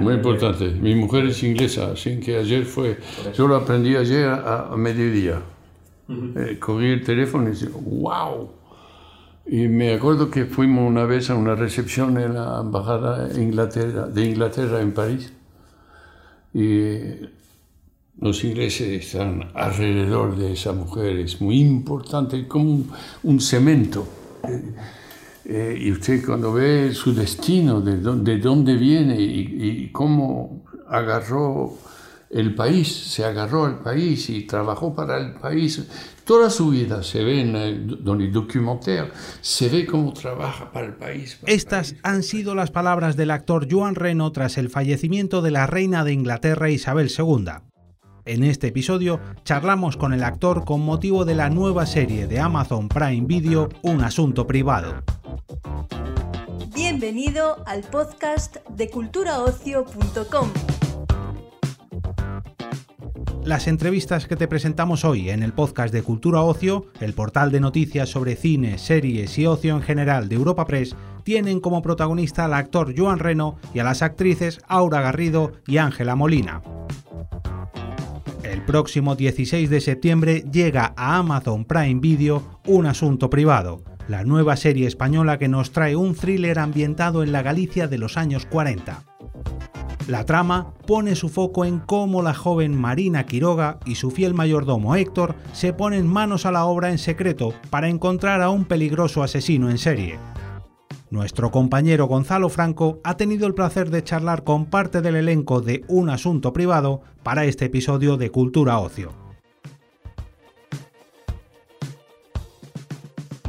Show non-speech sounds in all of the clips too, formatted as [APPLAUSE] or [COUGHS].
Muy importante. Mi mujer es inglesa, así que ayer fue. Yo lo aprendí ayer a, mediodía. Eh, cogí el teléfono y dije, ¡wow! Y me acuerdo que fuimos una vez a una recepción en la embajada Inglaterra, de Inglaterra en París. Y los ingleses están alrededor de esa mujer, es muy importante, como un, cemento. Eh, y usted cuando ve su destino, de, dónde, de dónde viene y, cómo agarró el país, se agarró al país y trabajó para el país, toda su vida se ve en el, documentario, se ve cómo trabaja para el país. Estas han sido las palabras del actor Joan Reno tras el fallecimiento de la reina de Inglaterra Isabel II. En este episodio charlamos con el actor con motivo de la nueva serie de Amazon Prime Video Un asunto privado. Bienvenido al podcast de culturaocio.com. Las entrevistas que te presentamos hoy en el podcast de Cultura Ocio, el portal de noticias sobre cine, series y ocio en general de Europa Press, tienen como protagonista al actor Joan Reno y a las actrices Aura Garrido y Ángela Molina. El próximo 16 de septiembre llega a Amazon Prime Video Un Asunto Privado, la nueva serie española que nos trae un thriller ambientado en la Galicia de los años 40. La trama pone su foco en cómo la joven Marina Quiroga y su fiel mayordomo Héctor se ponen manos a la obra en secreto para encontrar a un peligroso asesino en serie. Nuestro compañero Gonzalo Franco ha tenido el placer de charlar con parte del elenco de Un Asunto Privado para este episodio de Cultura Ocio.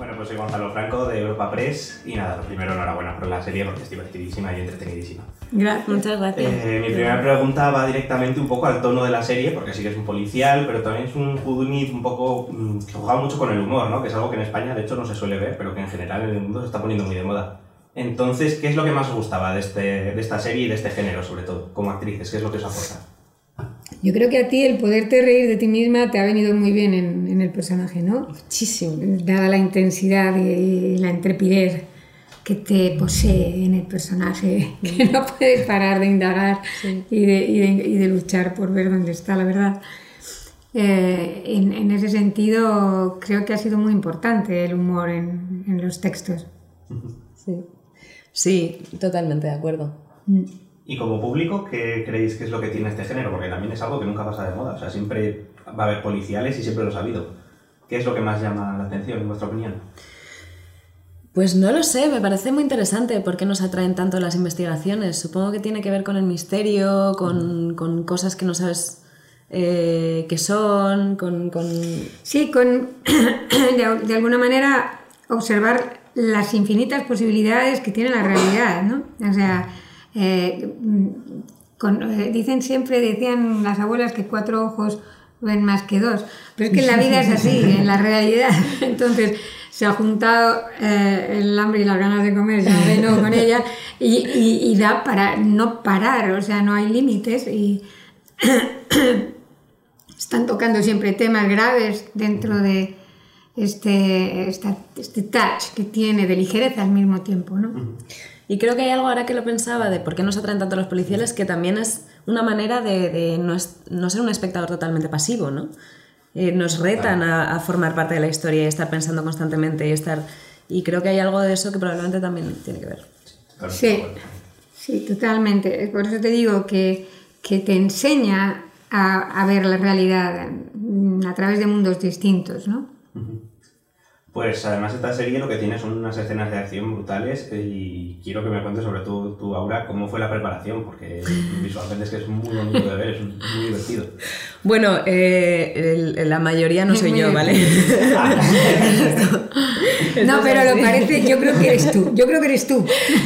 Bueno, pues soy Gonzalo Franco de Europa Press y nada, lo primero enhorabuena por la serie porque es divertidísima y entretenidísima. Gracias, muchas gracias. Eh, mi primera pregunta va directamente un poco al tono de la serie, porque sí que es un policial, pero también es un Houdini un poco mm, que juega mucho con el humor, ¿no? Que es algo que en España de hecho no se suele ver, pero que en general en el mundo se está poniendo muy de moda. Entonces, ¿qué es lo que más os gustaba de, este, de esta serie y de este género, sobre todo, como actrices? ¿Qué es lo que os aporta? Yo creo que a ti el poderte reír de ti misma te ha venido muy bien en, en el personaje, ¿no? Muchísimo. Dada la intensidad y la intrepidez que te posee en el personaje, [LAUGHS] que no puede parar de indagar y, de, y, de, luchar por ver dónde está, la verdad. Eh, en, en, ese sentido, creo que ha sido muy importante el humor en, en los textos. Sí. sí, totalmente de acuerdo. Mm. Y como público, ¿qué creéis que es lo que tiene este género? Porque también es algo que nunca pasa de moda. O sea, siempre va a haber policiales y siempre lo ha habido. ¿Qué es lo que más llama la atención, en vuestra opinión? Pues no lo sé, me parece muy interesante por qué nos atraen tanto las investigaciones. Supongo que tiene que ver con el misterio, con, cosas que no sabes eh, qué son, con... Sí, con [COUGHS] de, alguna manera observar las infinitas posibilidades que tiene la realidad, ¿no? O sea, eh, eh, dicen siempre, decían las abuelas que cuatro ojos ven más que dos, pero es que en la vida es así, en la realidad. [LAUGHS] Entonces, se ha juntado eh, el hambre y las ganas de comer, ya de con ella, y, da para no parar, o sea, no hay límites y [COUGHS] están tocando siempre temas graves dentro de este, este touch que tiene de ligereza al mismo tiempo, ¿no? Y creo que hay algo ahora que lo pensaba de por qué nos atraen tanto los policiales, que también es una manera de, no, no, ser un espectador totalmente pasivo, ¿no? Eh, nos retan a, formar parte de la historia y estar pensando constantemente y estar... Y creo que hay algo de eso que probablemente también tiene que ver. Sí, sí, totalmente. Por eso te digo que, que te enseña a, a, ver la realidad a través de mundos distintos, ¿no? Pues además esta serie lo que tiene son unas escenas de acción brutales y quiero que me cuentes sobre todo tu Aura, cómo fue la preparación, porque visualmente es que es muy bonito de ver, es muy divertido. [LAUGHS] Bueno, eh, la mayoría no soy yo, ¿vale? [LAUGHS] no, pero lo parece, yo creo que eres tú, yo creo que eres tú.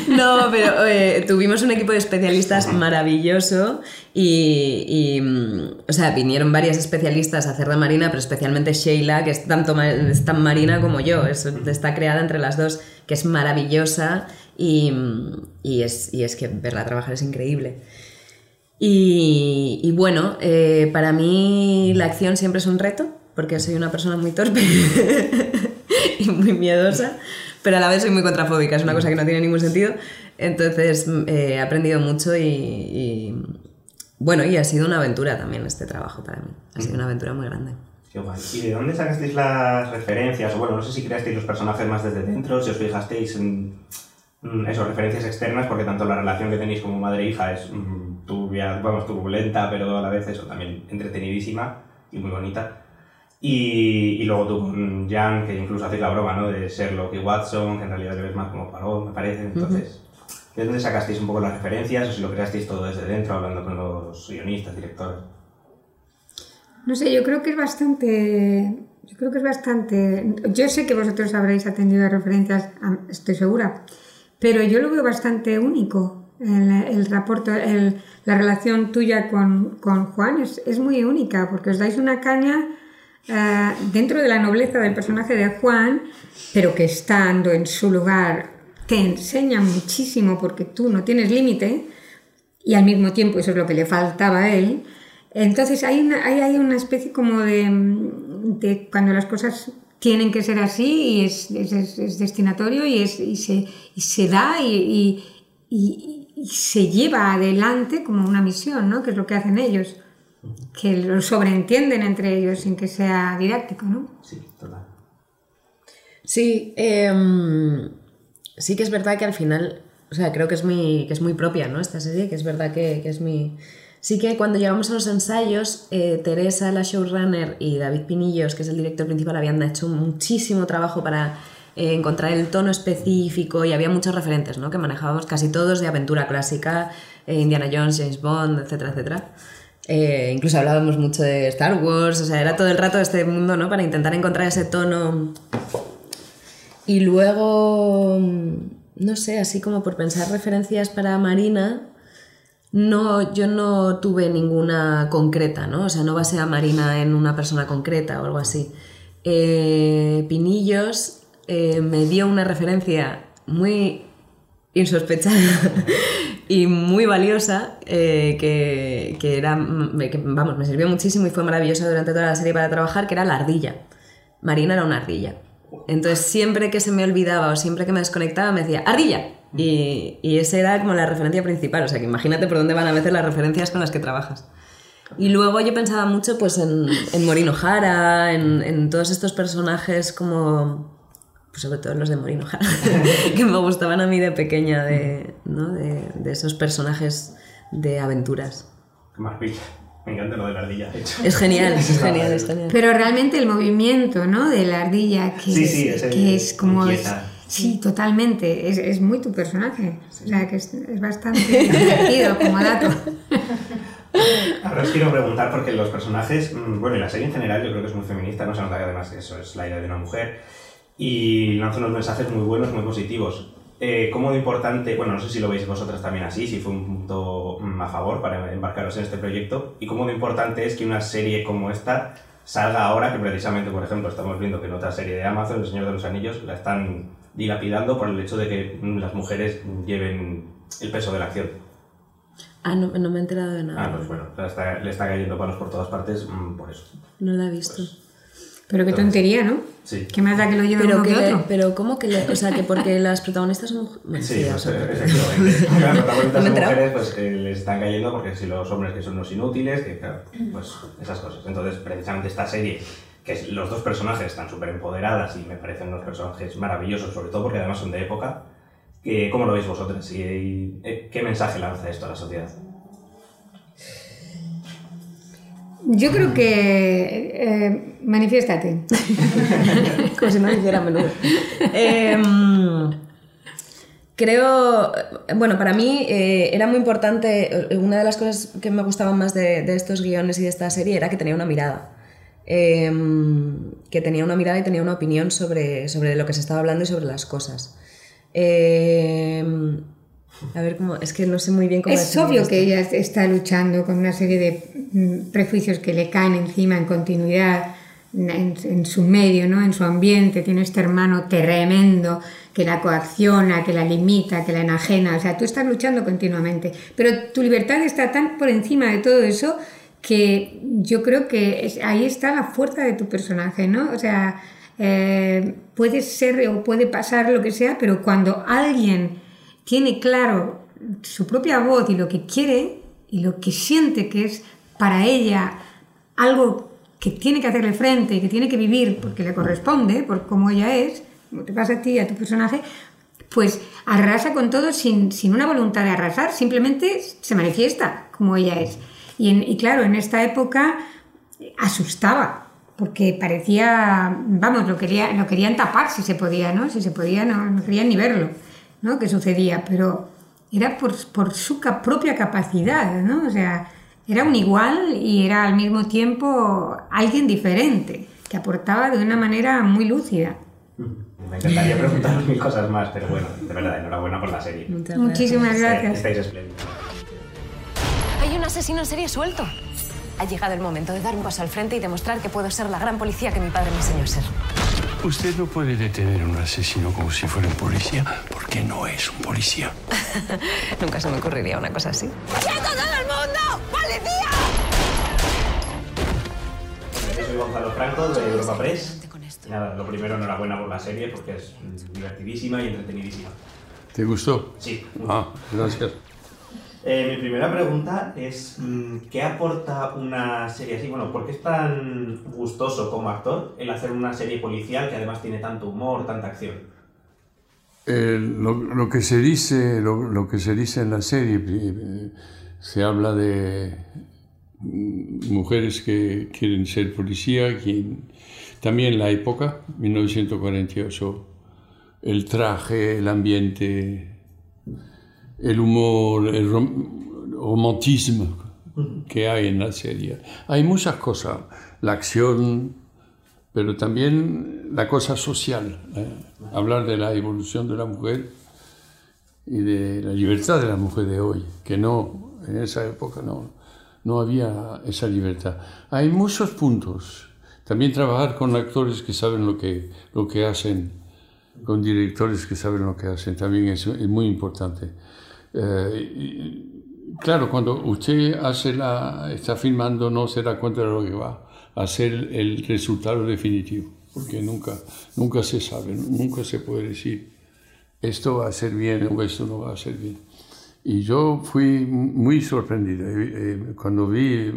No, pero eh, tuvimos un equipo de especialistas maravilloso y, o sea, vinieron varias especialistas a hacer de Marina, pero especialmente Sheila, que es, tanto, es tan marina como yo, está creada entre las dos, que es maravillosa y, es, es, que verla trabajar es increíble. Y, bueno, eh, para mí la acción siempre es un reto, porque soy una persona muy torpe [LAUGHS] y muy miedosa, pero a la vez soy muy contrafóbica, es una cosa que no tiene ningún sentido. Entonces eh, he aprendido mucho y, y, bueno, y ha sido una aventura también este trabajo para mí. Ha sido una aventura muy grande. Qué guay. ¿Y de dónde sacasteis las referencias? O bueno, no sé si creasteis los personajes más desde dentro, si os fijasteis en mm, esas referencias externas, porque tanto la relación que tenéis como madre e hija es mm, turbia, vamos, turbulenta, pero a la vez eso también entretenidísima y muy bonita. Y, y luego tú con Jan, que incluso hacéis la broma, ¿no? De Sherlock y Watson, que en realidad le ves más como Poirot, me parece. Entonces, ¿de dónde sacasteis un poco las referencias o si lo creasteis todo desde dentro, hablando con los guionistas, directores? No sé, yo creo que es bastante. Yo creo que es bastante. Yo sé que vosotros habréis atendido a referencias, estoy segura, pero yo lo veo bastante único. El, el rapport- el- la relación tuya con, con Juan es, es muy única porque os dais una caña eh, dentro de la nobleza del personaje de Juan, pero que estando en su lugar te enseña muchísimo porque tú no tienes límite y al mismo tiempo eso es lo que le faltaba a él. Entonces hay una, hay, hay una especie como de, de cuando las cosas tienen que ser así y es, es- es destinatorio y, es, y, se, y se da y, y- y- se lleva adelante como una misión, ¿no? que es lo que hacen ellos, que lo sobreentienden entre ellos sin que sea didáctico. ¿no? Sí, total. Sí, em, sí que es verdad que al final, o sea, creo que es muy, que es muy propia, ¿no? Esta serie, que es verdad que, que es mi... Sí que cuando llegamos a los ensayos, eh, Teresa, la showrunner, y David Pinillos, que es el director principal, habían hecho muchísimo trabajo para eh, encontrar el tono específico y había muchos referentes, ¿no? Que manejábamos casi todos de aventura clásica, eh, Indiana Jones, James Bond, etcétera, etcétera. Eh, incluso hablábamos mucho de Star Wars, o sea, era todo el rato este mundo, ¿no? Para intentar encontrar ese tono y luego, mm, no sé, así como por pensar referencias para Marina, no, yo no tuve ninguna concreta, ¿no? O sea, no basé a Marina en una persona concreta o algo así. Pinillos eh, me dio una referencia muy insospechada [LAUGHS] y muy valiosa eh, que, que era, que, vamos, me sirvió muchísimo y fue maravillosa durante toda la serie para trabajar, que era la ardilla. Marina era una ardilla. Entonces siempre que se me olvidaba o siempre que me desconectaba me decía ¡ardilla! Y, y esa era como la referencia principal. O sea que imagínate por dónde van a veces las referencias con las que trabajas. Y luego yo pensaba mucho pues en, en Morino Jara, en, en todos estos personajes como... Pues sobre todo los de Morino Jara, [LAUGHS] [LAUGHS] que me gustaban a mí de pequeña, de, ¿no? de, de esos personajes de aventuras. Qué maravilla. Me encanta lo de la ardilla, de hecho. Es genial, [LAUGHS] es genial, es genial. Pero realmente el movimiento ¿no? de la ardilla, que, Sí, es, sí, es el- que es como... sí, totalmente. Es, es muy tu personaje. O sea, que es, es bastante divertido como dato. Ahora os quiero preguntar, porque los personajes, mm, bueno, y la serie en general yo creo que es muy feminista, no se nota que además eso es la idea de una mujer, y lanza unos mensajes muy buenos, muy positivos. Eh, ¿Cómo de importante, bueno, no sé si lo veis vosotras también así, si fue un punto mm, a favor para embarcaros en este proyecto, y cómo de importante es que una serie como esta salga ahora, que precisamente, por ejemplo, estamos viendo que en otra serie de Amazon, El Señor de los Anillos, la están dilapidando por el hecho de que mm, las mujeres lleven el peso de la acción. Ah, no, no me he enterado de nada. Ah, pues bueno, le está, le está cayendo palos por todas partes mm, por eso. No la he visto. Pero qué tontería, ¿no? Sí. ¿Qué más da que lo lleve Pero, uno que, que le- otro? pero ¿cómo que le- O sea, que porque [LAUGHS] las protagonistas son mujeres. Sí, pues, sé. eh, efectivamente. [LAUGHS] Las protagonistas son mujeres, pues eh, les están cayendo porque si los hombres que son unos inútiles, que claro, pues esas cosas. Entonces, precisamente esta serie, que es- los dos personajes están súper empoderadas y me parecen unos personajes maravillosos, sobre todo porque además son de época. que- ¿Cómo lo veis vosotras? ¿Y, y, eh, qué mensaje lanza esto a la sociedad? Yo creo que... eh, manifiéstate. [LAUGHS] Como si no lo hiciera menudo. Em, creo, bueno, para mí eh, era muy importante, eh, una de las cosas que me gustaban más de, estos guiones y de esta serie era que tenía una mirada. Em, que tenía una mirada y tenía una opinión sobre, sobre lo que se estaba hablando y sobre las cosas. Em, a ver, cómo, es que no sé muy bien cómo Es obvio esto. que ella está luchando con una serie de mm, prejuicios que le caen encima en continuidad en, en su medio, ¿no? en su ambiente. Tiene este hermano tremendo que la coacciona, que la limita, que la enajena. O sea, tú estás luchando continuamente. Pero tu libertad está tan por encima de todo eso que yo creo que ahí está la fuerza de tu personaje, ¿no? O sea, eh, puede ser o puede pasar lo que sea, pero cuando alguien tiene claro su propia voz y lo que quiere y lo que siente que es para ella algo que tiene que hacerle frente, que tiene que vivir porque le corresponde, por cómo ella es, como te pasa a ti y a tu personaje, pues arrasa con todo sin, una voluntad de arrasar, simplemente se manifiesta como ella es. Y, claro, en esta época asustaba, porque parecía, vamos, lo, quería, lo querían tapar si se podía, ¿no? Si se podía, no, querían ni verlo, ¿no? Que sucedía, pero era por, por su propia capacidad, ¿no? O sea, era un igual y era al mismo tiempo alguien diferente, que aportaba de una manera muy lúcida. Me encantaría preguntar mil cosas más, pero bueno, de verdad, enhorabuena por la serie. Muchísimas gracias. Estáis espléndidos. Hay un asesino en serie suelto. Ha llegado el momento de dar un paso al frente y demostrar que puedo ser la gran policía que mi padre me enseñó a ser. Usted no puede detener a un asesino como si fuera un policía, porque no es un policía. [LAUGHS] Nunca se me ocurriría una cosa así. ¡Quieto todo el mundo! ¡Policía! Yo soy Gonzalo Franco, de Europa Press. Nada, lo primero, enhorabuena por la serie, porque es divertidísima y entretenidísima. ¿Te gustó? Sí. Ah, gracias. Eh, mi primera pregunta es, mm, ¿qué aporta una serie así? Bueno, ¿por qué es tan gustoso como actor el hacer una serie policial que además tiene tanto humor, tanta acción? lo, que se dice, lo, que se dice en la serie, eh, se habla de mm, mujeres que quieren ser policía, también la época, 1948, el traje, el ambiente, el humor, el romantismo que hay en la serie. Hay muchas cosas, la acción, pero también la cosa social, ¿eh? hablar de la evolución de la mujer y de la libertad de la mujer de hoy, que no, en esa época no, no había esa libertad. Hay muchos puntos. También trabajar con actores que saben lo que, lo que hacen, con directores que saben lo que hacen, también es, es muy importante. Eh, claro, cuando usted hace la, está filmando no se da cuenta de lo que va a ser el resultado definitivo, porque nunca, nunca se sabe, nunca se puede decir esto va a ser bien o esto no va a ser bien. Y yo fui muy sorprendido eh, eh, cuando vi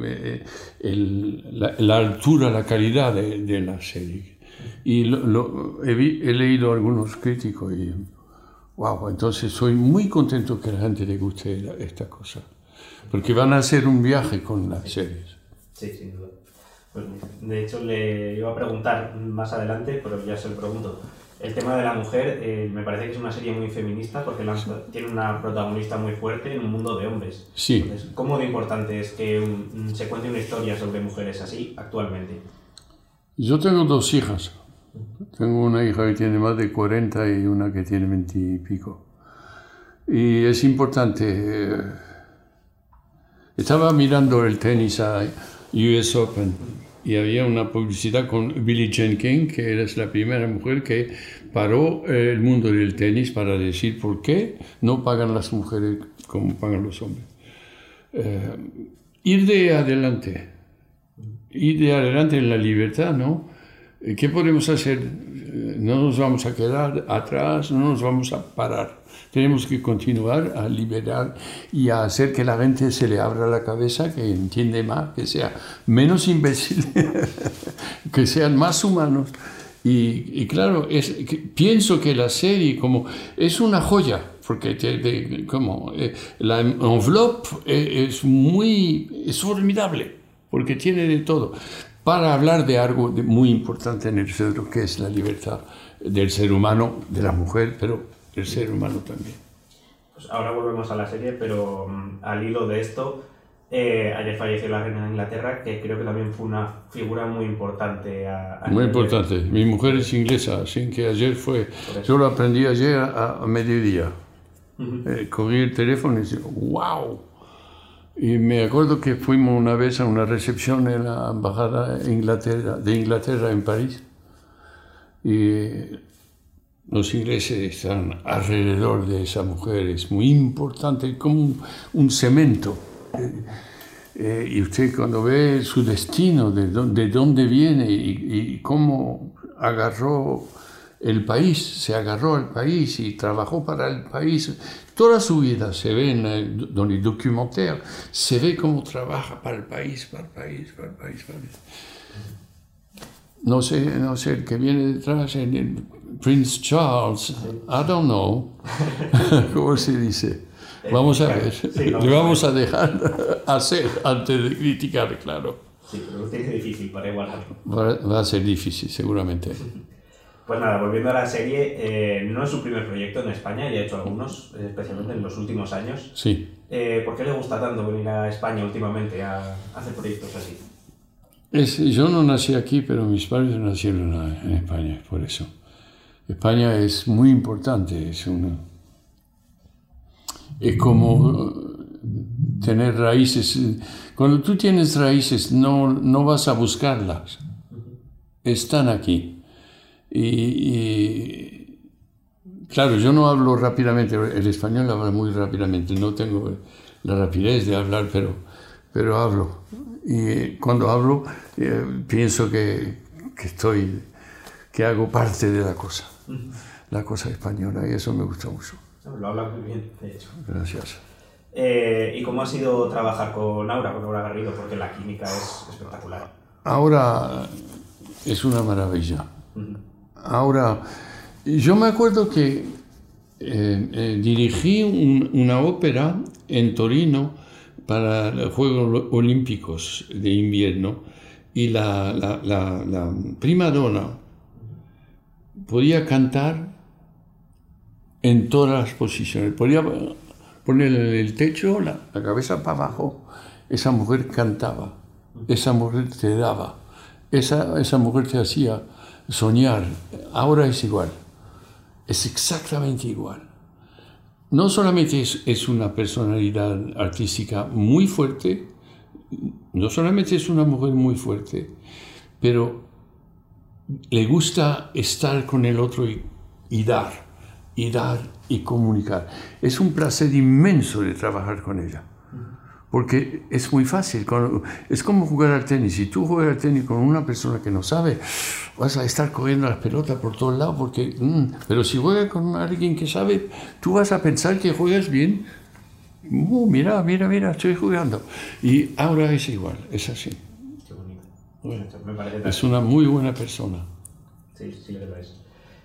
la, altura, la calidad de, la serie. Y lo, he, he, leído algunos críticos y Wow, entonces soy muy contento que a la gente le guste esta cosa, porque van a hacer un viaje con las series. Sí, sin duda. Pues, de hecho, le iba a preguntar más adelante, pero ya se lo pregunto. El tema de la mujer eh, me parece que es una serie muy feminista porque tiene una protagonista muy fuerte en un mundo de hombres. Sí. Entonces, ¿Cómo de importante es que se cuente una historia sobre mujeres así actualmente? Yo tengo dos hijas. Tengo una hija que tiene más de 40 y una que tiene 20 y pico. Y es importante. Eh, estaba mirando el tenis a US Open y había una publicidad con Billie Jean King, que era la primera mujer que paró el mundo del tenis para decir por qué no pagan las mujeres como pagan los hombres. Eh, ir de adelante, ir de adelante en la libertad, ¿no? Eh, ¿Qué podemos hacer? Eh, no nos vamos a quedar atrás, no nos vamos a parar. Tenemos que continuar a liberar y a hacer que la gente se le abra la cabeza, que entiende más, que sea menos imbécil, [LAUGHS] que sean más humanos. Y, claro, es, pienso que la serie como es una joya, porque te, como, eh, la envelope es muy, es formidable, porque tiene de todo para hablar de algo muy importante en el cerebro, que es la libertad del ser humano, de la mujer, pero del ser humano también. Pues ahora volvemos a la serie, pero mm, al hilo de esto, eh, ayer falleció la reina de Inglaterra, que creo que también fue una figura muy importante. muy importante. Mi mujer es inglesa, así que ayer fue... Yo lo aprendí ayer a, mediodía. Eh, cogí el teléfono y dije, ¡wow! Y me acuerdo que fuimos una vez a una recepción en la embajada de Inglaterra, de Inglaterra en París y los ingleses están alrededor de esa mujer, es muy importante, como un, cemento. Eh, eh, y usted cuando ve su destino, de dónde, de dónde viene y, cómo agarró el país, se agarró al país y trabajó para el país. Toda su vida se ve en dans les documentaires, se ve cómo trabaja para el país, para el país, para el país, para el país. No sé, no sé, el que viene detrás, el, el Prince Charles, I don't know, [LAUGHS] ¿cómo se dice? Vamos a ver, Sí, [LAUGHS] le vamos a dejar [LAUGHS] hacer antes de criticar, claro. Sí, pero usted dice difícil para igualarlo. Va, va a ser difícil, seguramente. Pues nada, volviendo a la serie, eh, no es su primer proyecto en España, ya ha hecho algunos, especialmente en los últimos años. Sí. Eh, ¿Por qué le gusta tanto venir a España últimamente a hacer proyectos así? Es- yo no nací aquí, pero mis padres nacieron a- en España, por eso. España es muy importante, es una... Es como eh, tener raíces. Cuando tú tienes raíces, no, no vas a buscarlas. Están aquí. Y, y, claro, yo no hablo rápidamente, el español habla muy rápidamente, no tengo la rapidez de hablar, pero, pero hablo. Y cuando hablo, eh, pienso que, que estoy, que hago parte de la cosa, la cosa española, y eso me gusta mucho. Lo habla muy bien, de hecho. Gracias. Eh, ¿Y cómo ha sido trabajar con Aura, con Aura Garrido? Porque la química es espectacular. Ahora es una maravilla. Ahora, yo me acuerdo que eh, eh, dirigí un- una ópera en Torino para los Juegos Olímpicos de invierno y la, prima donna podía cantar en todas las posiciones. Podía poner en el techo, la, la cabeza para abajo, esa mujer cantaba, esa mujer te daba, esa, esa mujer te hacía soñar. Ahora es igual, es exactamente igual. No solamente es, una personalidad artística muy fuerte, no solamente es una mujer muy fuerte, pero le gusta estar con el otro y dar, y dar y comunicar. Es un placer inmenso de trabajar con ella, porque es muy fácil. Es como jugar al tenis. Si tú juegas al tenis con una persona que no sabe, vas a estar cogiendo las pelotas por todos lados, porque, mm, pero si juegas con alguien que sabe, tú vas a pensar que juegas bien. Uh, mira, mira, mira, estoy jugando. Y ahora es igual, es así. Qué bonito. Me parece tan- Es una muy buena persona. Sí, sí lo es.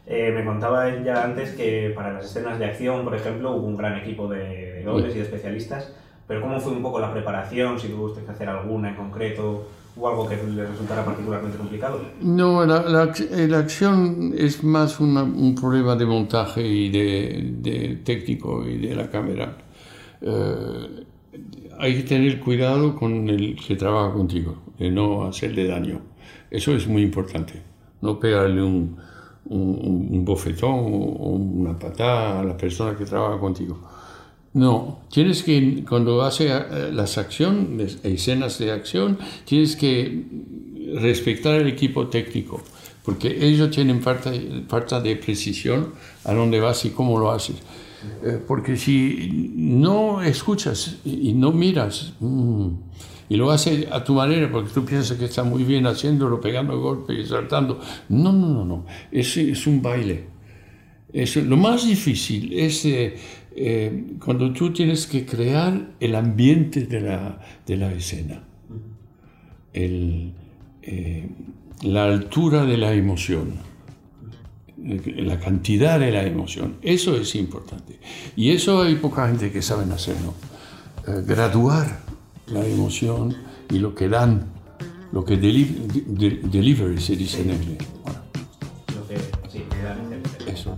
Eh, me contaba ya antes que para las escenas de acción, por ejemplo, hubo un gran equipo de dobles y de especialistas, pero ¿cómo fue un poco la preparación? Si tuvo usted que hacer alguna en concreto, ¿hubo algo que le resultara particularmente complicado? No, la, la eh, la acción es más una- un problema de montaje y de, de técnico y de la cámara. Eh, hay que tener cuidado con el que trabaja contigo, de no hacerle daño. Eso es muy importante. No pegarle un, un- un bofetón o una patada a la persona que trabaja contigo. No, tienes que, cuando hace eh, las acciones, escenas de acción, tienes que respetar el equipo técnico, porque ellos tienen falta, falta de precisión a dónde vas y cómo lo haces. Eh, porque si no escuchas y no miras mm, y lo haces a tu manera porque tú piensas que está muy bien haciéndolo, pegando golpes y saltando, no, no, no, no, es un baile. Es, lo más difícil es eh, eh, cuando tú tienes que crear el ambiente de la, de la escena, El, eh, la altura de la emoción, eh, la cantidad de la emoción. Eso es importante. Y eso hay poca gente que sabe hacerlo. Eh, graduar la emoción y lo que dan, lo que deli- de- delivery se dice en inglés. Bueno, Lo que, sí, eso.